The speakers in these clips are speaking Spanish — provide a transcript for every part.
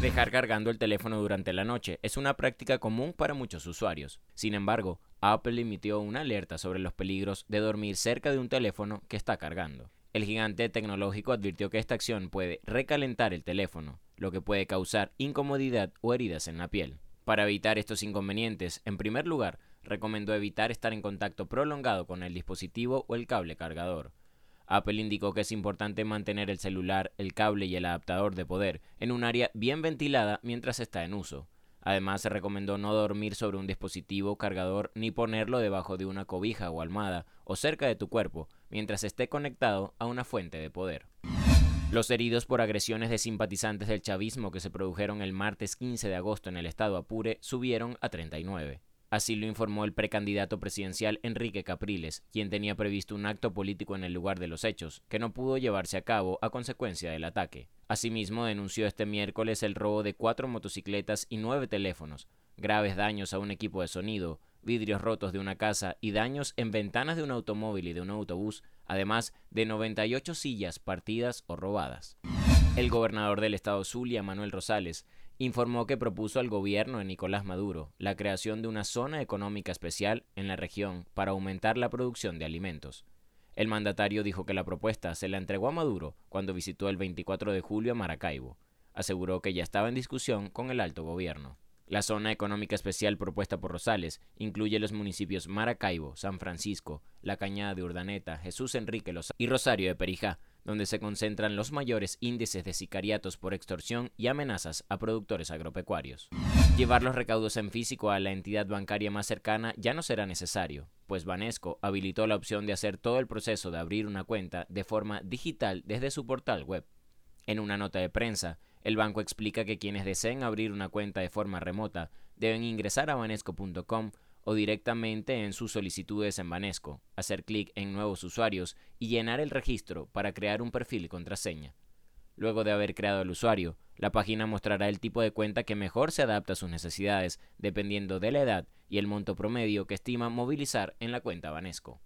Dejar cargando el teléfono durante la noche es una práctica común para muchos usuarios. Sin embargo, Apple emitió una alerta sobre los peligros de dormir cerca de un teléfono que está cargando. El gigante tecnológico advirtió que esta acción puede recalentar el teléfono, lo que puede causar incomodidad o heridas en la piel. Para evitar estos inconvenientes, en primer lugar, recomendó evitar estar en contacto prolongado con el dispositivo o el cable cargador. Apple indicó que es importante mantener el celular, el cable y el adaptador de poder en un área bien ventilada mientras está en uso. Además, se recomendó no dormir sobre un dispositivo cargador ni ponerlo debajo de una cobija o almohada o cerca de tu cuerpo mientras esté conectado a una fuente de poder. Los heridos por agresiones de simpatizantes del chavismo que se produjeron el martes 15 de agosto en el estado Apure subieron a 39. Así lo informó el precandidato presidencial Enrique Capriles, quien tenía previsto un acto político en el lugar de los hechos, que no pudo llevarse a cabo a consecuencia del ataque. Asimismo, denunció este miércoles el robo de cuatro motocicletas y nueve teléfonos, graves daños a un equipo de sonido, vidrios rotos de una casa y daños en ventanas de un automóvil y de un autobús, además de 98 sillas partidas o robadas. El gobernador del estado Zulia, Manuel Rosales, informó que propuso al gobierno de Nicolás Maduro la creación de una zona económica especial en la región para aumentar la producción de alimentos. El mandatario dijo que la propuesta se la entregó a Maduro cuando visitó el 24 de julio a Maracaibo. Aseguró que ya estaba en discusión con el alto gobierno. La zona económica especial propuesta por Rosales incluye los municipios Maracaibo, San Francisco, La Cañada de Urdaneta, Jesús Enrique Los y Rosario de Perijá, donde se concentran los mayores índices de sicariatos por extorsión y amenazas a productores agropecuarios. Llevar los recaudos en físico a la entidad bancaria más cercana ya no será necesario, pues Banesco habilitó la opción de hacer todo el proceso de abrir una cuenta de forma digital desde su portal web. En una nota de prensa, el banco explica que quienes deseen abrir una cuenta de forma remota deben ingresar a banesco.com o directamente en sus solicitudes en Banesco, hacer clic en nuevos usuarios y llenar el registro para crear un perfil y contraseña. Luego de haber creado el usuario, la página mostrará el tipo de cuenta que mejor se adapta a sus necesidades, dependiendo de la edad y el monto promedio que estima movilizar en la cuenta Banesco.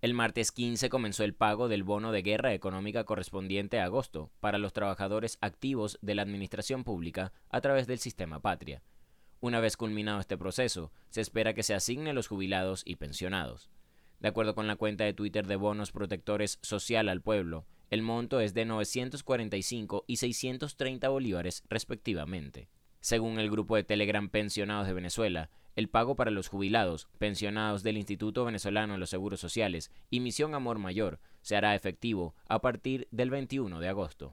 El martes 15 comenzó el pago del bono de guerra económica correspondiente a agosto para los trabajadores activos de la administración pública a través del sistema Patria, una vez culminado este proceso, se espera que se asigne a los jubilados y pensionados. De acuerdo con la cuenta de Twitter de Bonos Protectores Social al Pueblo, el monto es de 945 y 630 bolívares respectivamente. Según el grupo de Telegram Pensionados de Venezuela, el pago para los jubilados, pensionados del Instituto Venezolano de los Seguros Sociales y Misión Amor Mayor se hará efectivo a partir del 21 de agosto.